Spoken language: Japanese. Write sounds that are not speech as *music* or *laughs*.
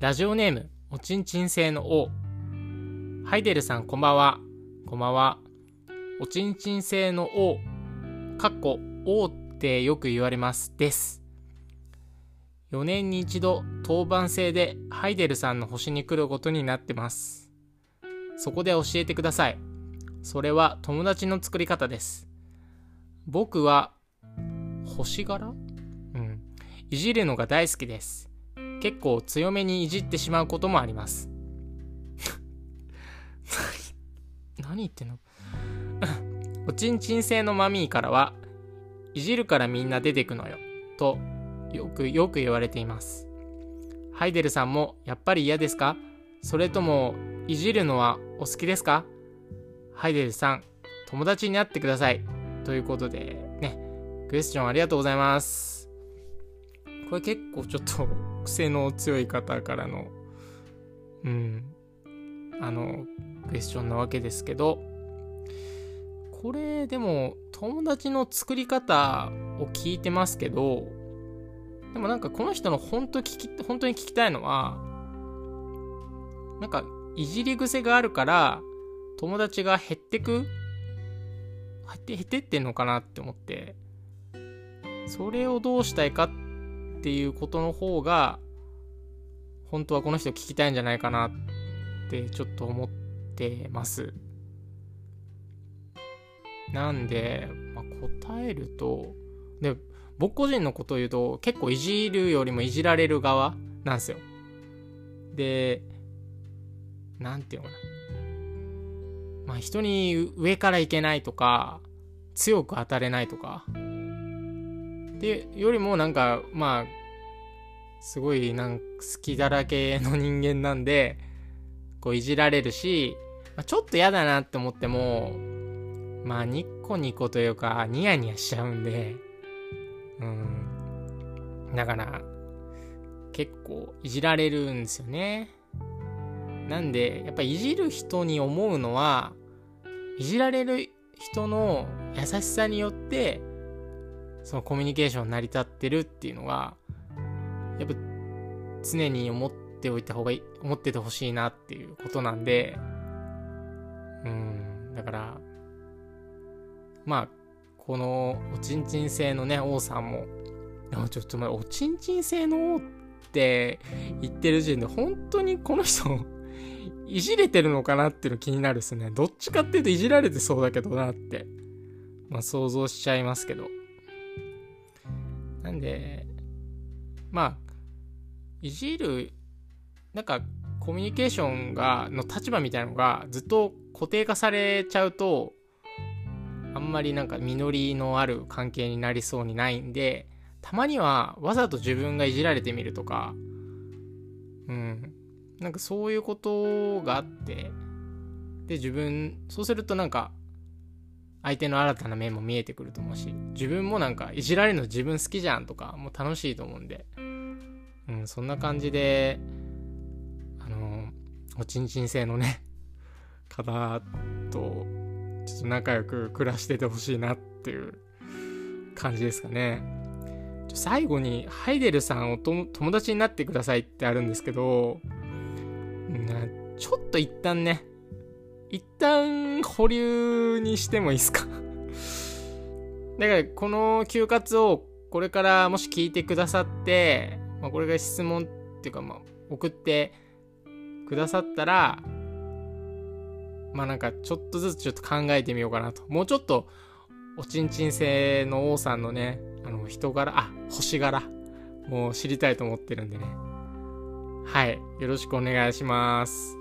ラジオネーム、おちんちん星の王。ハイデルさん、こんばんは。こんばんは。おちんちん星の王。かっこ、王ってよく言われます。です。4年に一度、当番制でハイデルさんの星に来ることになってます。そこで教えてください。それは友達の作り方です。僕は、星柄？うん。いじるのが大好きです。結構強めにいじってしまうこともあります。*laughs* 何言ってんの？*laughs* おちんちん製のマミーからは、いじるからみんな出てくのよ、とよくよく言われています。ハイデルさんもやっぱり嫌ですか？それとも、いじるのはお好きですか？ハイデルさん、友達になってください。ということで、ね、クエスチョンありがとうございます。これ結構ちょっと癖の強い方からの、うん、あの、クエスチョンなわけですけど、これでも友達の作り方を聞いてますけど、でもなんかこの人の本当聞き、本当に聞きたいのは、なんかいじり癖があるから友達が減ってく減って減ってってんのかなって思って、それをどうしたいかっていうことの方が、本当はこの人聞きたいんじゃないかなってちょっと思ってます。なんで、まあ、答えると、で、僕個人のことを言うと、結構いじるよりもいじられる側なんですよ。で、なんていうのかな。まあ人に上からいけないとか、強く当たれないとか、で、よりもなんか、まあ、すごいなんか好きだらけの人間なんで、こういじられるし、まあ、ちょっと嫌だなって思っても、まあニッコニコというかニヤニヤしちゃうんで、うん。だから、結構いじられるんですよね。なんで、やっぱいじる人に思うのは、いじられる人の優しさによって、そのコミュニケーション成り立ってるっていうのが、やっぱ常に思っておいた方がいい、思っててほしいなっていうことなんで、うん、だから、まあ、このおちんちん製のね、王さんも、ちょっと待って、おちんちん製の王って言ってる時点で、本当にこの人 *laughs* いじれてるのかなっていうの気になるですね。どっちかっていうといじられてそうだけどなって、まあ想像しちゃいますけど。なんで、まあ、いじる、なんか、コミュニケーションが、の立場みたいなのがずっと固定化されちゃうと、あんまりなんか実りのある関係になりそうにないんで、たまにはわざと自分がいじられてみるとか、うん。なんかそういうことがあって、で、自分、そうするとなんか、相手の新たな面も見えてくると思うし、自分もなんか、いじられるの自分好きじゃんとか、もう楽しいと思うんで、うん、そんな感じで、あの、おちんちん性のね、*laughs* 方と、ちょっと仲良く暮らしててほしいなっていう感じですかね。最後に、ハイデルさんを友達になってくださいってあるんですけど、ちょっと一旦ね、一旦保留にしてもいいですか？*laughs* だから、この休活をこれからもし聞いてくださって、まあ、これが質問っていうか、まあ、送ってくださったら、まあなんかちょっとずつちょっと考えてみようかなと。もうちょっと、おちんちん星の王さんのね、あの人柄、あ、星柄、もう知りたいと思ってるんでね。はい。よろしくお願いします。